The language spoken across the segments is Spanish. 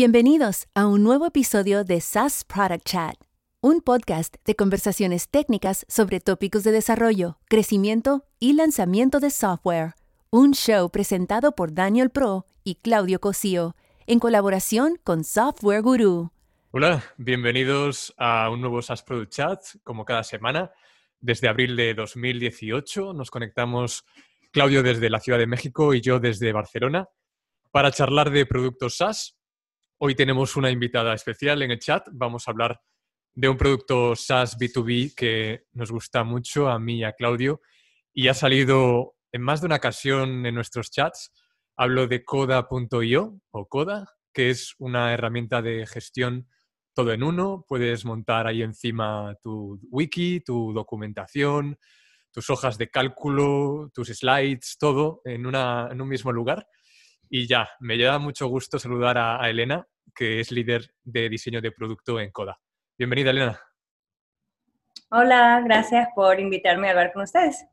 Bienvenidos a un nuevo episodio de SaaS Product Chat, un podcast de conversaciones técnicas sobre tópicos de desarrollo, crecimiento y lanzamiento de software. Un show presentado por Daniel Pro y Claudio Cosío, en colaboración con Software Guru. Hola, bienvenidos a un nuevo SaaS Product Chat, como cada semana. Desde abril de 2018 nos conectamos Claudio desde la Ciudad de México y yo desde Barcelona para charlar de productos SaaS Hoy tenemos una invitada especial en el chat. Vamos a hablar de un producto SaaS B2B que nos gusta mucho a mí y a Claudio y ha salido en más de una ocasión en nuestros chats. Hablo de coda.io o Coda, que es una herramienta de gestión todo en uno. Puedes montar ahí encima tu wiki, tu documentación, tus hojas de cálculo, tus slides, todo en, un mismo lugar. Y ya, me lleva mucho gusto saludar a, Elena, que es líder de diseño de producto en Coda. Bienvenida, Elena. Hola, gracias por invitarme a hablar con ustedes.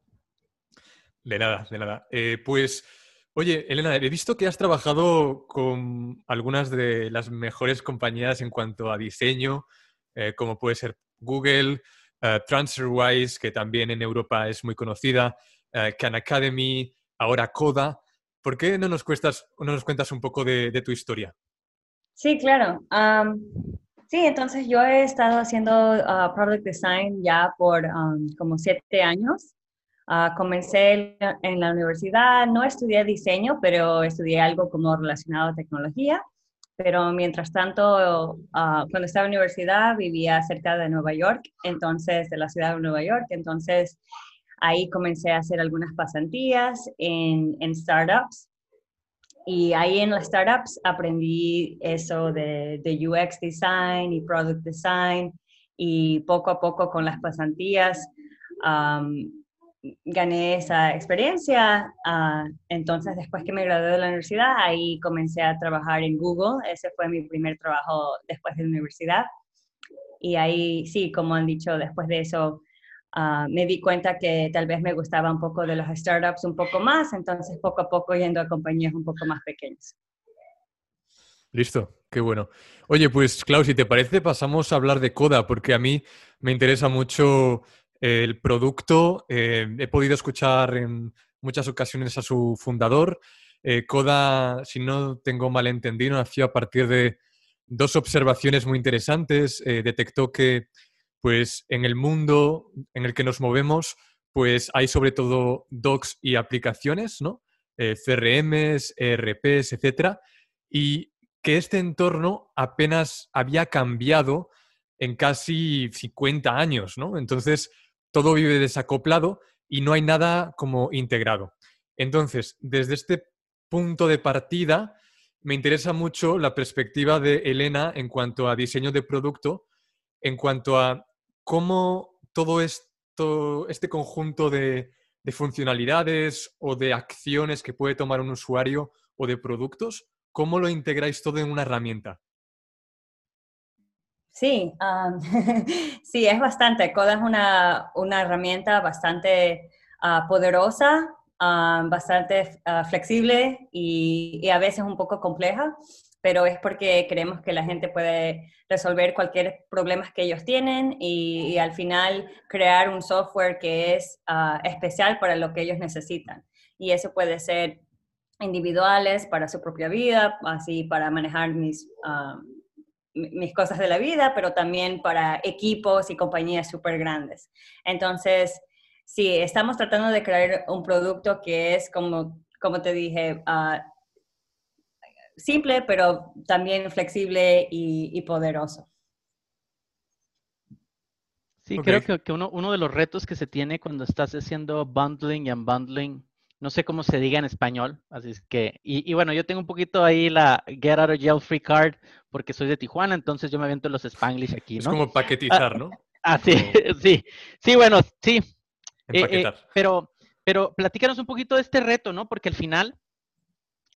De nada, de nada. Eh, pues, oye, Elena, he visto que has trabajado con algunas de las mejores compañías en cuanto a diseño, eh, como puede ser Google, uh, TransferWise, que también en Europa es muy conocida, Khan Academy, ahora Coda. ¿Por qué no nos, cuestas, no nos cuentas un poco de, tu historia? Sí, claro. sí, entonces yo he estado haciendo uh, product design ya por como siete años. Uh, comencé en la universidad, no estudié diseño, pero estudié algo como relacionado a tecnología. Pero mientras tanto, uh, cuando estaba en la universidad, vivía cerca de Nueva York, entonces, de la ciudad de Nueva York. Entonces, Ahí comencé a hacer algunas pasantías en, en startups y ahí en las startups aprendí eso de, de, UX design y product design y poco a poco con las pasantías gané esa experiencia. Uh, entonces, después que me gradué de la universidad, ahí comencé a trabajar en Google. Ese fue mi primer trabajo después de la universidad. Y ahí, sí, como han dicho, después de eso Ah, me di cuenta que tal vez me gustaba un poco de los startups un poco más, entonces poco a poco yendo a compañías un poco más pequeñas. Listo, qué bueno. Oye, pues Klaus, si te parece, pasamos a hablar de Coda, porque a mí me interesa mucho el producto. Eh, he podido escuchar en muchas ocasiones a su fundador. Eh, Coda, si no tengo mal entendido, nació a partir de dos observaciones muy interesantes. Eh, detectó que pues en el mundo en el que nos movemos, pues hay sobre todo docs y aplicaciones, ¿no? Eh, CRMs, ERPs, etcétera, y que este entorno apenas había cambiado en casi 50 años, ¿no? Entonces, todo vive desacoplado y no hay nada como integrado. Entonces, desde este punto de partida, me interesa mucho la perspectiva de Elena en cuanto a diseño de producto, en cuanto a cómo todo esto, este conjunto de, funcionalidades o de acciones que puede tomar un usuario o de productos, ¿cómo lo integráis todo en una herramienta? Sí, sí, es bastante. Coda es una, herramienta bastante ah, poderosa, bastante ah, flexible y, a veces un poco compleja pero es porque creemos que la gente puede resolver cualquier problema que ellos tienen y, al final crear un software que es ah, especial para lo que ellos necesitan. Y eso puede ser individuales para su propia vida, así para manejar mis, ah, mis cosas de la vida, pero también para equipos y compañías súper grandes. Entonces, sí, estamos tratando de crear un producto que es como, como te dije, uh, simple, pero también flexible y, poderoso. Sí, creo que, uno, de los retos que se tiene cuando estás haciendo bundling y unbundling, no sé cómo se diga en español, así es que, y, bueno, yo tengo un poquito ahí la Get Out of Jail Free Card porque soy de Tijuana, entonces yo me aviento los Spanglish aquí, ¿no? Es como paquetizar, ah, ¿no? Ah, sí, sí, sí, bueno, sí. Eh, eh, pero, pero platícanos un poquito de este reto, ¿no? Porque al final,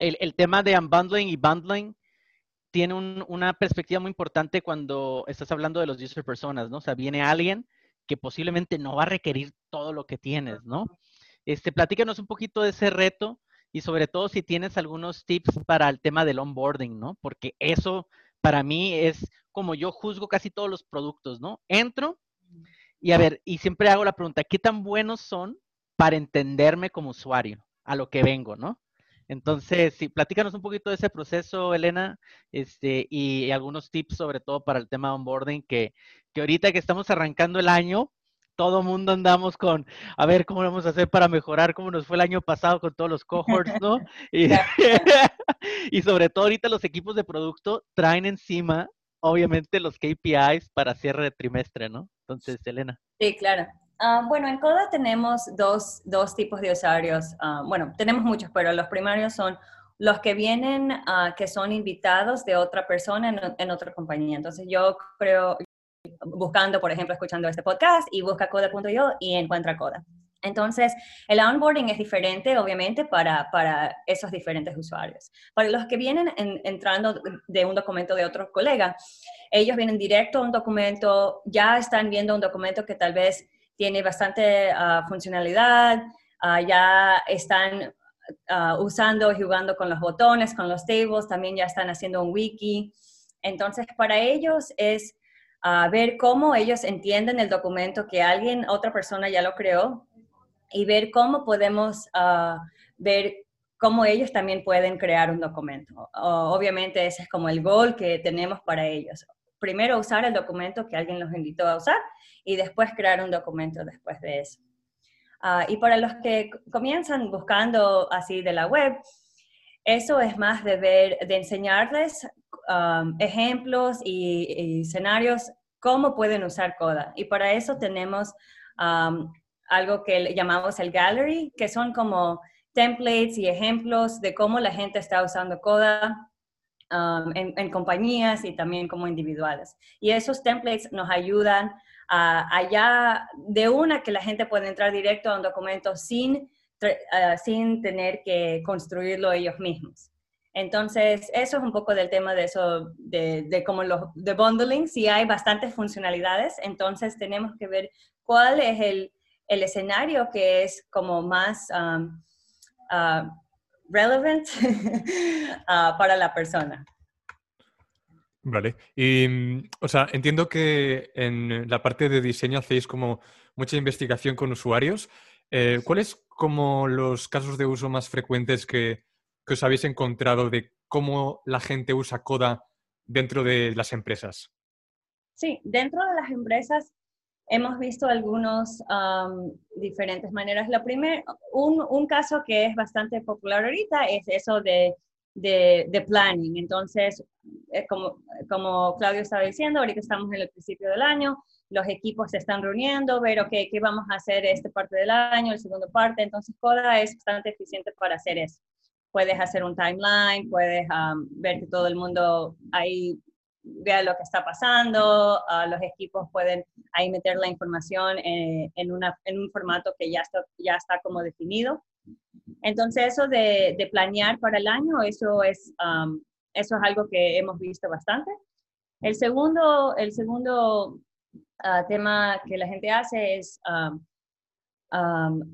el, tema de unbundling y bundling tiene una perspectiva muy importante cuando estás hablando de los user personas, ¿no? O sea, viene alguien que posiblemente no va a requerir todo lo que tienes, ¿no? Este, platícanos un poquito de ese reto y sobre todo si tienes algunos tips para el tema del onboarding, ¿no? Porque eso para mí es como yo juzgo casi todos los productos, ¿no? Entro y a ver, y siempre hago la pregunta, ¿qué tan buenos son para entenderme como usuario a lo que vengo, ¿no? Entonces, sí, platícanos un poquito de ese proceso, Elena, este, y, algunos tips sobre todo para el tema de onboarding, que, que ahorita que estamos arrancando el año, todo mundo andamos con, a ver cómo vamos a hacer para mejorar, cómo nos fue el año pasado con todos los cohorts, ¿no? Y, y sobre todo ahorita los equipos de producto traen encima, obviamente, los KPIs para cierre de trimestre, ¿no? Entonces, Elena. Sí, claro. Ah, bueno, en Coda tenemos dos, dos tipos de usuarios. Ah, bueno, tenemos muchos, pero los primarios son los que vienen, uh, que son invitados de otra persona en, en, otra compañía. Entonces yo creo, buscando, por ejemplo, escuchando este podcast y busca coda.io y encuentra Coda. Entonces, el onboarding es diferente, obviamente, para, para esos diferentes usuarios. Para los que vienen entrando de un documento de otro colega, ellos vienen directo a un documento, ya están viendo un documento que tal vez tiene bastante ah, funcionalidad, ah, ya están ah, usando y jugando con los botones, con los tables, también ya están haciendo un wiki. Entonces, para ellos es ver cómo ellos entienden el documento que alguien, otra persona ya lo creó y ver cómo podemos ver cómo ellos también pueden crear un documento. obviamente ese es como el gol que tenemos para ellos primero usar el documento que alguien los invitó a usar y después crear un documento después de eso. Ah, y para los que comienzan buscando así de la web, eso es más de ver, de enseñarles um, ejemplos y, escenarios cómo pueden usar Coda. Y para eso tenemos um, algo que llamamos el gallery, que son como templates y ejemplos de cómo la gente está usando Coda Um, en, compañías y también como individuales. Y esos templates nos ayudan a, allá de una que la gente puede entrar directo a un documento sin, uh, sin tener que construirlo ellos mismos. Entonces, eso es un poco del tema de eso, de, de como los de bundling. Si hay bastantes funcionalidades, entonces tenemos que ver cuál es el, el escenario que es como más um, uh, relevant uh, para la persona. Vale. Y, mm, o sea, entiendo que en la parte de diseño hacéis como mucha investigación con usuarios. Eh, ¿Cuáles como los casos de uso más frecuentes que, que, os habéis encontrado de cómo la gente usa Coda dentro de las empresas? Sí, dentro de las empresas hemos visto algunas diferentes maneras. Lo primero, un, un, caso que es bastante popular ahorita es eso de, de, de planning. Entonces, eh, como, como Claudio estaba diciendo, ahorita estamos en el principio del año, los equipos se están reuniendo, ver, ok, qué vamos a hacer esta parte del año, el segundo parte. Entonces, Coda es bastante eficiente para hacer eso. Puedes hacer un timeline, puedes ver que todo el mundo ahí vea lo que está pasando, los equipos pueden ahí meter la información en, en, un formato que ya está, ya está como definido. Entonces, eso de, planear para el año, eso es, eso es algo que hemos visto bastante. El segundo, el segundo uh, tema que la gente hace es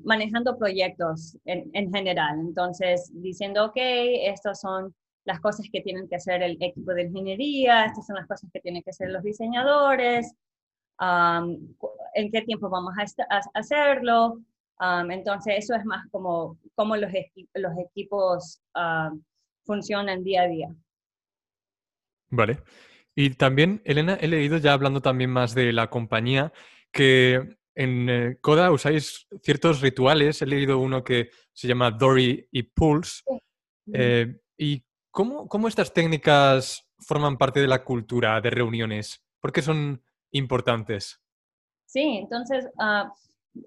manejando proyectos en, en, general. Entonces, diciendo, ok, estas son las cosas que tienen que hacer el equipo de ingeniería, estas son las cosas que tienen que hacer los diseñadores, um, en qué tiempo vamos a, hacerlo. Um, entonces, eso es más como cómo los, los equipos um, funcionan día a día. Vale. Y también, Elena, he leído ya hablando también más de la compañía, que en eh, Coda usáis ciertos rituales. He leído uno que se llama Dory y Pulse. Eh, ¿Y ¿Cómo, estas técnicas forman parte de la cultura de reuniones? ¿Por qué son importantes? Sí, entonces, uh,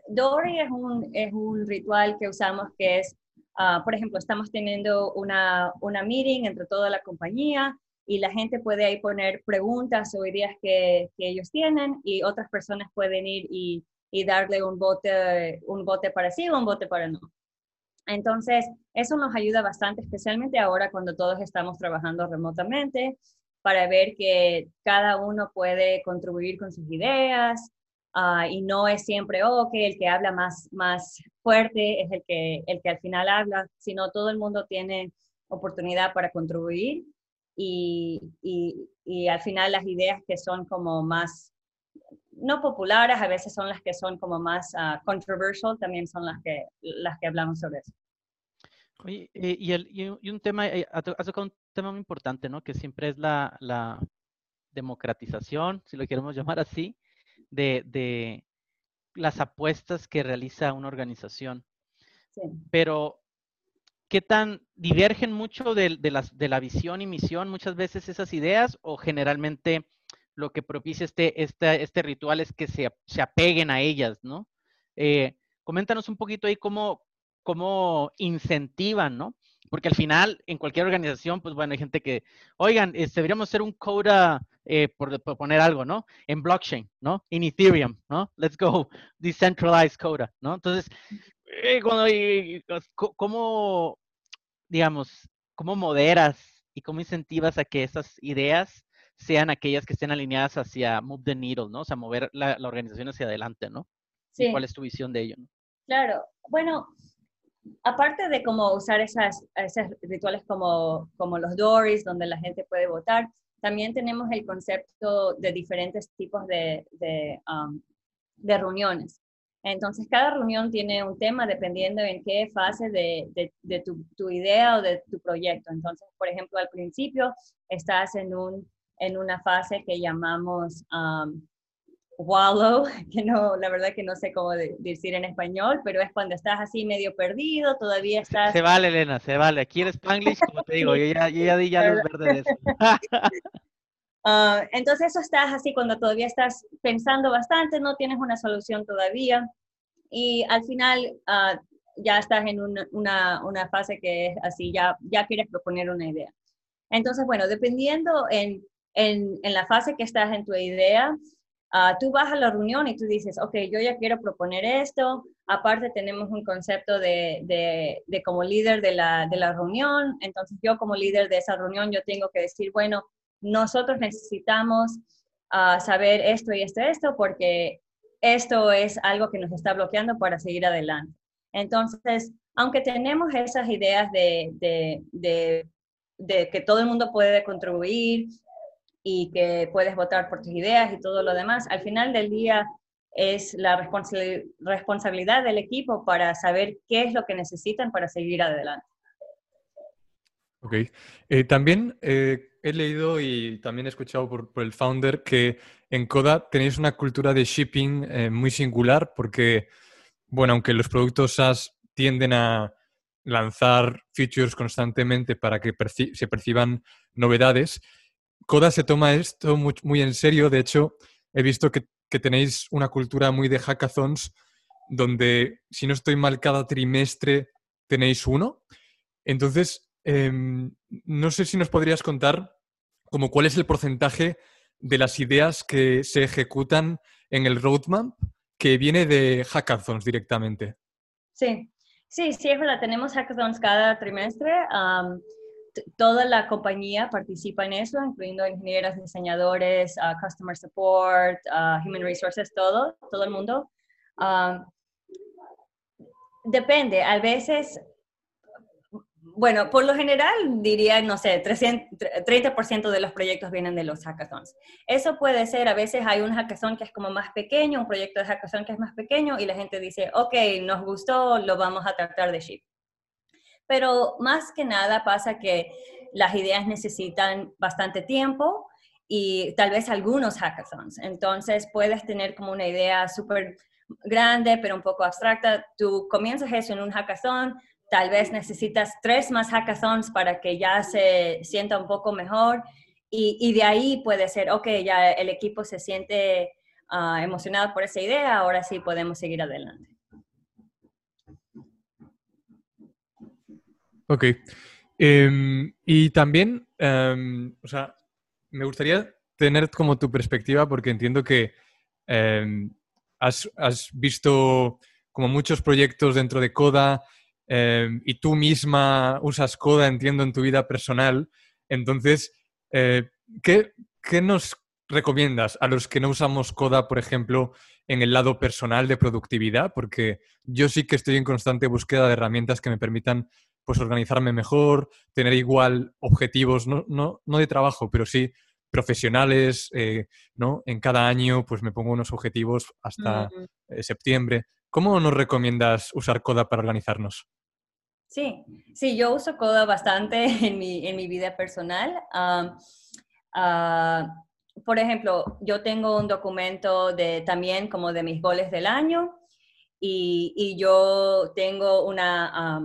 Dory es un, es un ritual que usamos que es, ah, por ejemplo, estamos teniendo una, una meeting entre toda la compañía y la gente puede ahí poner preguntas o ideas que, que ellos tienen y otras personas pueden ir y, y darle un bote, un bote para sí o un bote para no. Entonces, eso nos ayuda bastante, especialmente ahora cuando todos estamos trabajando remotamente, para ver que cada uno puede contribuir con sus ideas ah, y no es siempre, oh, que el que habla más, más fuerte es el que, el que al final habla, sino todo el mundo tiene oportunidad para contribuir y, y, y al final las ideas que son como más no populares, a veces son las que son como más uh, controversial, también son las que, las que hablamos sobre eso. Oye, eh, y, el, y, un tema, eh, has tocado un tema muy importante, ¿no? Que siempre es la, la democratización, si lo queremos llamar así, de, de las apuestas que realiza una organización. Sí. Pero, ¿qué tan divergen mucho de, de, las, de la visión y misión muchas veces esas ideas o generalmente lo que propicia este, este, este ritual es que se, se apeguen a ellas, ¿no? Eh, coméntanos un poquito ahí cómo, cómo incentivan, ¿no? Porque al final, en cualquier organización, pues bueno, hay gente que, oigan, este, deberíamos hacer un coda, eh, por, poner algo, ¿no? En blockchain, ¿no? En Ethereum, ¿no? Let's go, decentralized coda, ¿no? Entonces, eh, cuando, ¿cómo, digamos, cómo moderas y cómo incentivas a que esas ideas sean aquellas que estén alineadas hacia move the needle, ¿no? O sea, mover la, organización hacia adelante, ¿no? Sí. ¿Cuál es tu visión de ello? Claro, bueno, aparte de cómo usar esas, esos rituales como, como los dories, donde la gente puede votar, también tenemos el concepto de diferentes tipos de, de, um, de reuniones. Entonces, cada reunión tiene un tema dependiendo en qué fase de, de, de tu, tu, idea o de tu proyecto. Entonces, por ejemplo, al principio estás en un en una fase que llamamos um, wallow, que no, la verdad que no sé cómo decir en español, pero es cuando estás así medio perdido, todavía estás... Se vale, Elena, se vale. Aquí en Spanglish, como te digo, yo ya, yo ya di ya luz verde de eso. Uh, entonces eso estás así cuando todavía estás pensando bastante, no tienes una solución todavía y al final uh, ya estás en una, una, una, fase que es así, ya, ya quieres proponer una idea. Entonces, bueno, dependiendo en en, en la fase que estás en tu idea, uh, tú vas a la reunión y tú dices, ok, yo ya quiero proponer esto, aparte tenemos un concepto de, de, de como líder de la, de la reunión, entonces yo como líder de esa reunión, yo tengo que decir, bueno, nosotros necesitamos uh, saber esto y esto, esto, porque esto es algo que nos está bloqueando para seguir adelante. Entonces, aunque tenemos esas ideas de, de, de, de, que todo el mundo puede contribuir y que puedes votar por tus ideas y todo lo demás. Al final del día es la responsabilidad del equipo para saber qué es lo que necesitan para seguir adelante. Ok. Eh, también eh, he leído y también he escuchado por, el founder que en Coda tenéis una cultura de shipping eh, muy singular porque, bueno, aunque los productos SaaS tienden a lanzar features constantemente para que se perciban novedades, Coda se toma esto muy, en serio. De hecho, he visto que, tenéis una cultura muy de hackathons, donde, si no estoy mal, cada trimestre tenéis uno. Entonces, em, no sé si nos podrías contar como cuál es el porcentaje de las ideas que se ejecutan en el roadmap que viene de hackathons directamente. Sí, sí, sí, verdad. Tenemos hackathons cada trimestre toda la compañía participa en eso, incluyendo ingenieros, diseñadores, uh, customer support, uh, human resources, todo, todo el mundo. Um, depende, a veces, bueno, por lo general diría, no sé, 30% de los proyectos vienen de los hackathons. Eso puede ser, a veces hay un hackathon que es como más pequeño, un proyecto de hackathon que es más pequeño y la gente dice, ok, nos gustó, lo vamos a tratar de ship pero más que nada pasa que las ideas necesitan bastante tiempo y tal vez algunos hackathons. Entonces puedes tener como una idea súper grande, pero un poco abstracta. Tú comienzas eso en un hackathon, tal vez necesitas tres más hackathons para que ya se sienta un poco mejor y, de ahí puede ser, ok, ya el equipo se siente uh, emocionado por esa idea, ahora sí podemos seguir adelante. Ok. Em, y también, em, o sea, me gustaría tener como tu perspectiva porque entiendo que em, has, visto como muchos proyectos dentro de Coda y tú misma usas Coda, entiendo, en tu vida personal. Entonces, eh, ¿qué, nos recomiendas a los que no usamos Coda, por ejemplo, en el lado personal de productividad? Porque yo sí que estoy en constante búsqueda de herramientas que me permitan pues organizarme mejor, tener igual objetivos, no, no, no de trabajo, pero sí profesionales, eh, ¿no? En cada año pues me pongo unos objetivos hasta eh, septiembre. ¿Cómo nos recomiendas usar Coda para organizarnos? Sí, sí, yo uso Coda bastante en mi, en mi vida personal. Ah, por ejemplo, yo tengo un documento de también como de mis goles del año y, y yo tengo una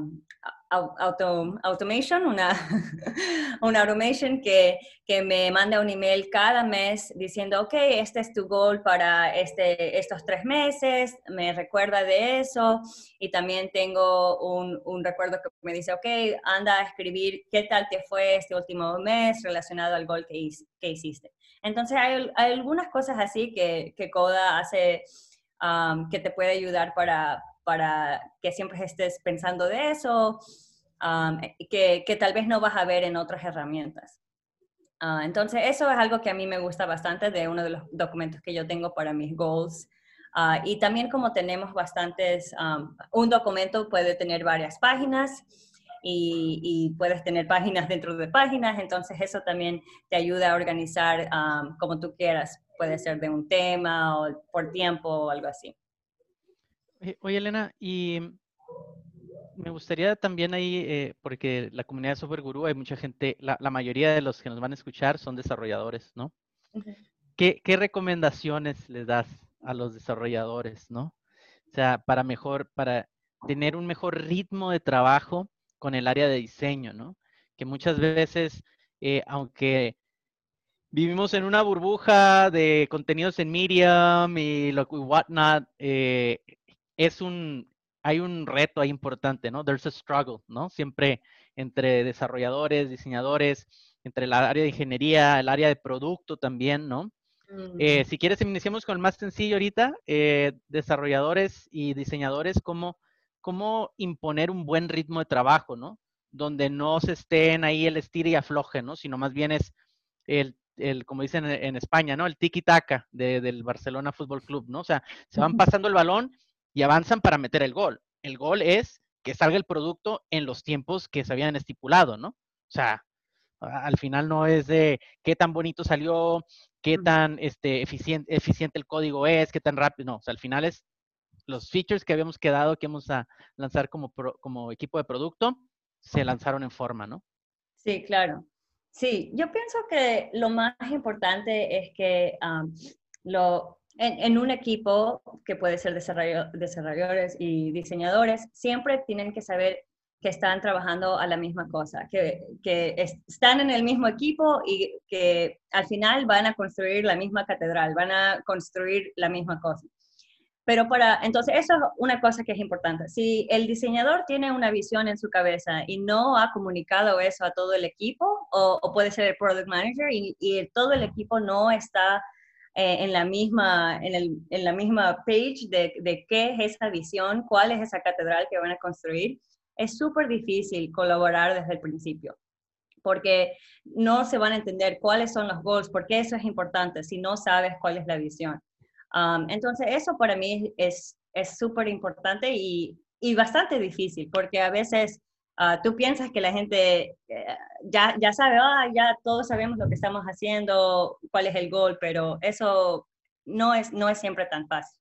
auto, automation, una, una automation que, que, me manda un email cada mes diciendo, ok, este es tu goal para este, estos tres meses, me recuerda de eso y también tengo un, un recuerdo que me dice, ok, anda a escribir qué tal te fue este último mes relacionado al goal que, que hiciste. Entonces hay, hay, algunas cosas así que, que Coda hace um, que te puede ayudar para, para que siempre estés pensando de eso, que, que, tal vez no vas a ver en otras herramientas. Uh, entonces, eso es algo que a mí me gusta bastante de uno de los documentos que yo tengo para mis goals. Uh, y también como tenemos bastantes, un documento puede tener varias páginas y, y, puedes tener páginas dentro de páginas, entonces eso también te ayuda a organizar como tú quieras. Puede ser de un tema o por tiempo o algo así. Oye, Elena, y me gustaría también ahí, eh, porque la comunidad de Software Guru, hay mucha gente, la, mayoría de los que nos van a escuchar son desarrolladores, ¿no? ¿Qué, recomendaciones les das a los desarrolladores, ¿no? O sea, para mejor, para tener un mejor ritmo de trabajo con el área de diseño, ¿no? Que muchas veces, eh, aunque vivimos en una burbuja de contenidos en Medium y lo whatnot, eh, es un, hay un reto ahí importante, ¿no? There's a struggle, ¿no? Siempre entre desarrolladores, diseñadores, entre el área de ingeniería, el área de producto también, ¿no? Eh, si quieres, iniciamos con el más sencillo ahorita, eh, desarrolladores y diseñadores, ¿cómo, cómo imponer un buen ritmo de trabajo, ¿no? Donde no se estén ahí el estira y afloje, ¿no? Sino más bien es el, el como dicen en España, ¿no? El tiki-taka de, del Barcelona Fútbol Club, ¿no? O sea, se van pasando el balón y avanzan para meter el gol. El gol es que salga el producto en los tiempos que se habían estipulado, ¿no? O sea, al final no es de qué tan bonito salió, qué tan este, eficiente, eficiente el código es, qué tan rápido, no, o sea, al final es los features que habíamos quedado que vamos a lanzar como, como equipo de producto, se lanzaron en forma, ¿no? Sí, claro. Sí, yo pienso que lo más importante es que lo, en, un equipo que puede ser desarrolladores y diseñadores, siempre tienen que saber que están trabajando a la misma cosa, que, están en el mismo equipo y que al final van a construir la misma catedral, van a construir la misma cosa. Pero para, entonces eso es una cosa que es importante. Si el diseñador tiene una visión en su cabeza y no ha comunicado eso a todo el equipo, o, puede ser el product manager y todo el equipo no está eh, en, la misma, en, el, en, la misma page de, de, qué es esa visión, cuál es esa catedral que van a construir, es súper difícil colaborar desde el principio, porque no se van a entender cuáles son los goals, porque eso es importante si no sabes cuál es la visión. Um, entonces, eso para mí es súper importante y, y bastante difícil, porque a veces Ah, tú piensas que la gente eh, ya, ya sabe, ya todos sabemos lo que estamos haciendo, cuál es el gol, pero eso no es, no es siempre tan fácil.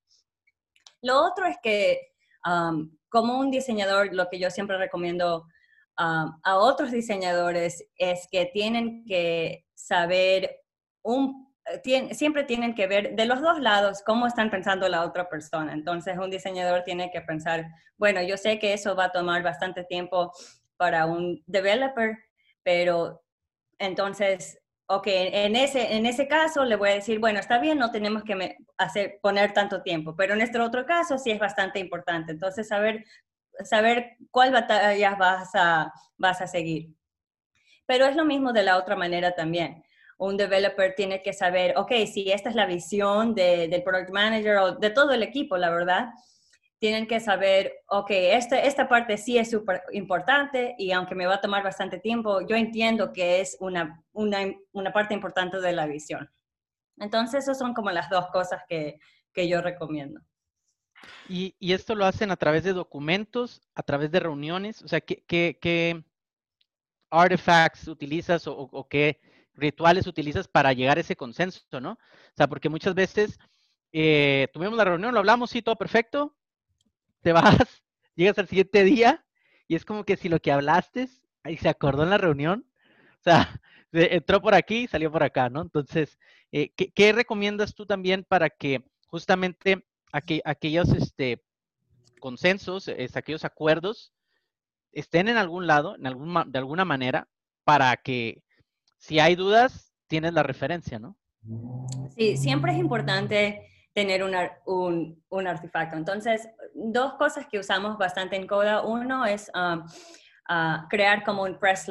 Lo otro es que como un diseñador, lo que yo siempre recomiendo a otros diseñadores es que tienen que saber un siempre tienen que ver de los dos lados cómo están pensando la otra persona. Entonces, un diseñador tiene que pensar, bueno, yo sé que eso va a tomar bastante tiempo para un developer, pero entonces, ok, en ese, en ese caso le voy a decir, bueno, está bien, no tenemos que hacer, poner tanto tiempo, pero en este otro caso sí es bastante importante. Entonces, saber, saber cuál batalla vas a, vas a seguir. Pero es lo mismo de la otra manera también un developer tiene que saber, ok, si esta es la visión del product manager o de todo el equipo, la verdad, tienen que saber, ok, este, esta parte sí es súper importante y aunque me va a tomar bastante tiempo, yo entiendo que es una, una, una parte importante de la visión. Entonces, esas son como las dos cosas que, que yo recomiendo. ¿Y, ¿Y, esto lo hacen a través de documentos, a través de reuniones? O sea, ¿qué, qué, qué artifacts utilizas o, qué rituales utilizas para llegar a ese consenso, no? O sea, porque muchas veces eh, tuvimos la reunión, lo hablamos, sí, todo perfecto, te vas, llegas al siguiente día y es como que si lo que hablaste y se acordó en la reunión, o sea, entró por aquí y salió por acá, ¿no? Entonces, eh, ¿qué, recomiendas tú también para que justamente aquellos este, consensos, aquellos acuerdos, estén en algún lado, en algún, de alguna manera, para que si hay dudas, tienes la referencia, ¿no? Sí, siempre es importante tener un, un, artefacto. Entonces, dos cosas que usamos bastante en Coda. Uno es um, crear como un press,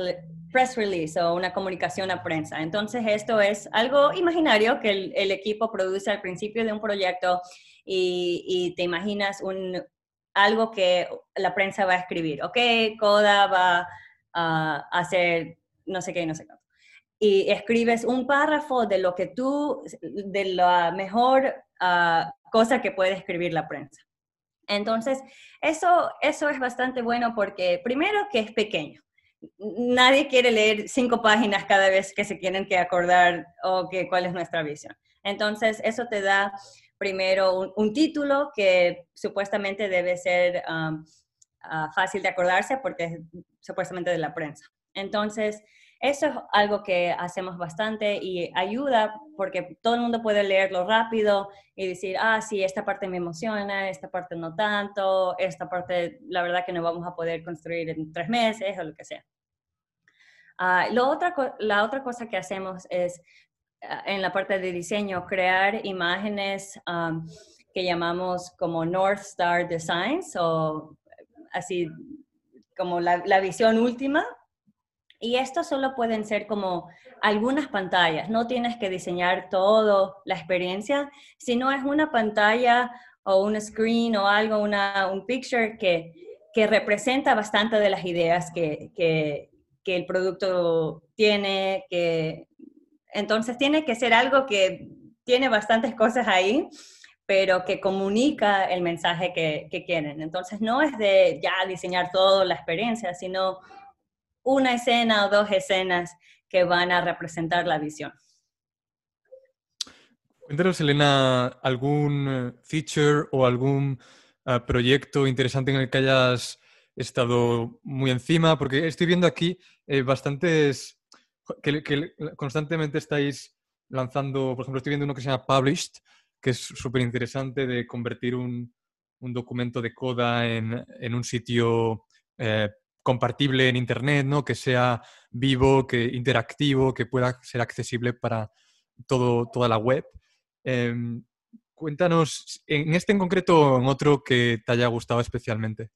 press release o una comunicación a prensa. Entonces, esto es algo imaginario que el, equipo produce al principio de un proyecto y, te imaginas un, algo que la prensa va a escribir. Ok, Coda va a hacer no sé qué, no sé qué y escribes un párrafo de lo que tú, de la mejor ah, cosa que puede escribir la prensa. Entonces, eso, eso es bastante bueno porque primero que es pequeño. Nadie quiere leer cinco páginas cada vez que se quieren que acordar o que cuál es nuestra visión. Entonces, eso te da primero un, título que supuestamente debe ser ah, fácil de acordarse porque es supuestamente de la prensa. Entonces, eso es algo que hacemos bastante y ayuda porque todo el mundo puede leerlo rápido y decir, ah, sí, esta parte me emociona, esta parte no tanto, esta parte la verdad que no vamos a poder construir en tres meses o lo que sea. Lo otra, la otra cosa que hacemos es, ah, en la parte de diseño, crear imágenes que llamamos como North Star Designs o así como la visión última y esto solo pueden ser como algunas pantallas, no tienes que diseñar toda la experiencia, sino es una pantalla o un screen o algo, una, un picture que, que representa bastante de las ideas que, que, que el producto tiene, que entonces tiene que ser algo que tiene bastantes cosas ahí, pero que comunica el mensaje que, que, quieren. Entonces no es de ya diseñar toda la experiencia, sino una escena o dos escenas que van a representar la visión. Cuéntanos, Elena, algún eh, feature o algún eh, proyecto interesante en el que hayas estado muy encima, porque estoy viendo aquí eh, bastantes que, constantemente estáis lanzando, por ejemplo, estoy viendo uno que se llama Published, que es súper interesante de convertir un, documento de coda en, un sitio compartible en Internet, ¿no? que sea vivo, que interactivo, que pueda ser accesible para todo, toda la web. Em, cuéntanos, en este en concreto o en otro que te haya gustado especialmente.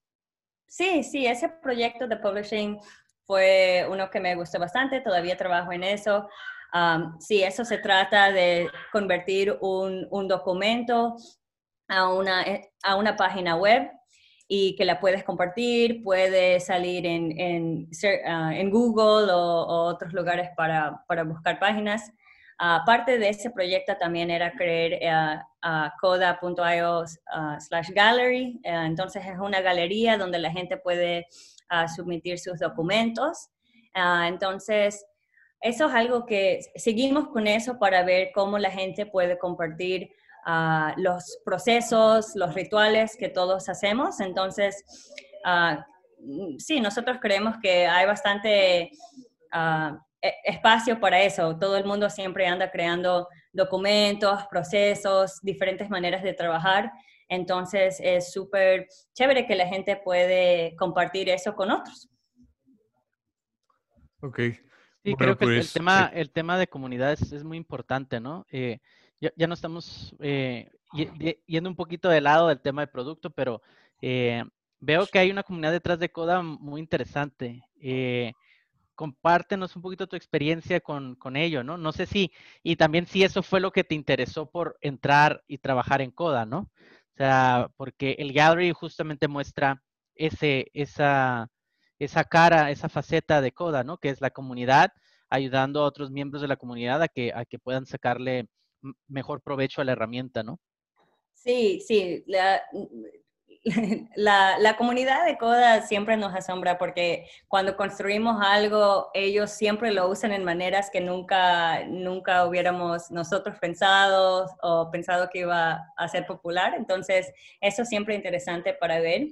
Sí, sí, ese proyecto de publishing fue uno que me gustó bastante, todavía trabajo en eso. sí, eso se trata de convertir un, un documento a una, eh, a una página web y que la puedes compartir, puede salir en, en, ah, Google o, otros lugares para, para buscar páginas. Aparte de ese proyecto también era crear uh, coda.io slash gallery, entonces es una galería donde la gente puede submitir sus documentos. entonces, eso es algo que seguimos con eso para ver cómo la gente puede compartir los procesos, los rituales que todos hacemos. Entonces, uh, sí, nosotros creemos que hay bastante ah, e, espacio para eso. Todo el mundo siempre anda creando documentos, procesos, diferentes maneras de trabajar. Entonces, es súper chévere que la gente puede compartir eso con otros. Ok. Sí, creo que el, pues, tema, eh el tema de comunidades es muy importante, ¿no? Eh, ya, no estamos eh, yendo un poquito de lado del tema del producto, pero eh, veo que hay una comunidad detrás de Coda muy interesante. Eh, compártenos un poquito tu experiencia con, con, ello, ¿no? No sé si, y también si eso fue lo que te interesó por entrar y trabajar en Coda, ¿no? O sea, porque el Gallery justamente muestra ese, esa, esa cara, esa faceta de Coda, ¿no? Que es la comunidad ayudando a otros miembros de la comunidad a que, a que puedan sacarle mejor provecho a la herramienta, ¿no? Sí, sí. La, la, comunidad de Coda siempre nos asombra porque cuando construimos algo, ellos siempre lo usan en maneras que nunca, nunca hubiéramos nosotros pensado o pensado que iba a ser popular. Entonces, eso es siempre interesante para ver.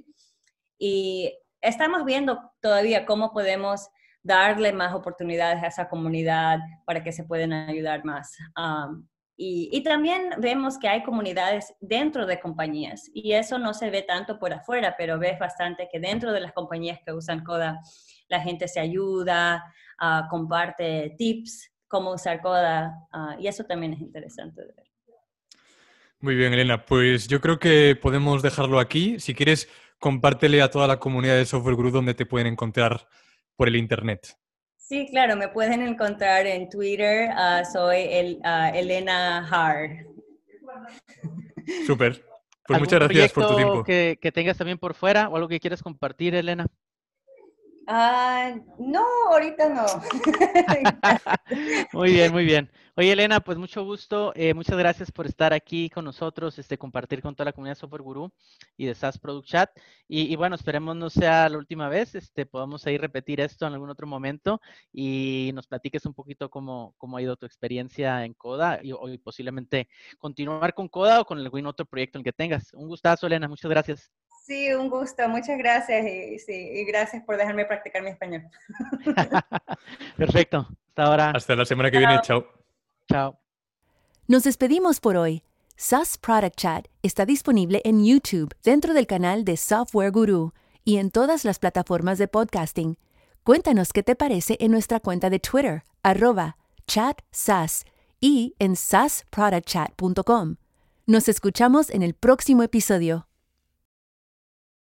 Y estamos viendo todavía cómo podemos darle más oportunidades a esa comunidad para que se puedan ayudar más. Y, también vemos que hay comunidades dentro de compañías y eso no se ve tanto por afuera, pero ves bastante que dentro de las compañías que usan Coda, la gente se ayuda, uh, comparte tips, cómo usar Coda ah, y eso también es interesante de ver. Muy bien, Elena. Pues yo creo que podemos dejarlo aquí. Si quieres, compártele a toda la comunidad de Software Guru donde te pueden encontrar por el Internet. Sí, claro, me pueden encontrar en Twitter. Ah, soy el, uh, Elena Hard. Súper. Pues muchas gracias por tu tiempo. Que, que tengas también por fuera o algo que quieras compartir, Elena. Ah, no, ahorita no. muy bien, muy bien. Oye, Elena, pues mucho gusto. Eh, muchas gracias por estar aquí con nosotros, este, compartir con toda la comunidad Software Guru y de SAS Product Chat. Y, bueno, esperemos no sea la última vez, este, podamos ahí repetir esto en algún otro momento y nos platiques un poquito cómo, cómo ha ido tu experiencia en Coda y, y posiblemente continuar con Coda o con algún otro proyecto en que tengas. Un gustazo, Elena. Muchas gracias. Sí, un gusto. Muchas gracias y, sí, y gracias por dejarme practicar mi español. Perfecto. Hasta ahora. Hasta la semana que viene. Chao. Chao. Nos despedimos por hoy. SAS Product Chat está disponible en YouTube dentro del canal de Software Guru y en todas las plataformas de podcasting. Cuéntanos qué te parece en nuestra cuenta de Twitter, arroba chatsas y en sasproductchat.com. Nos escuchamos en el próximo episodio.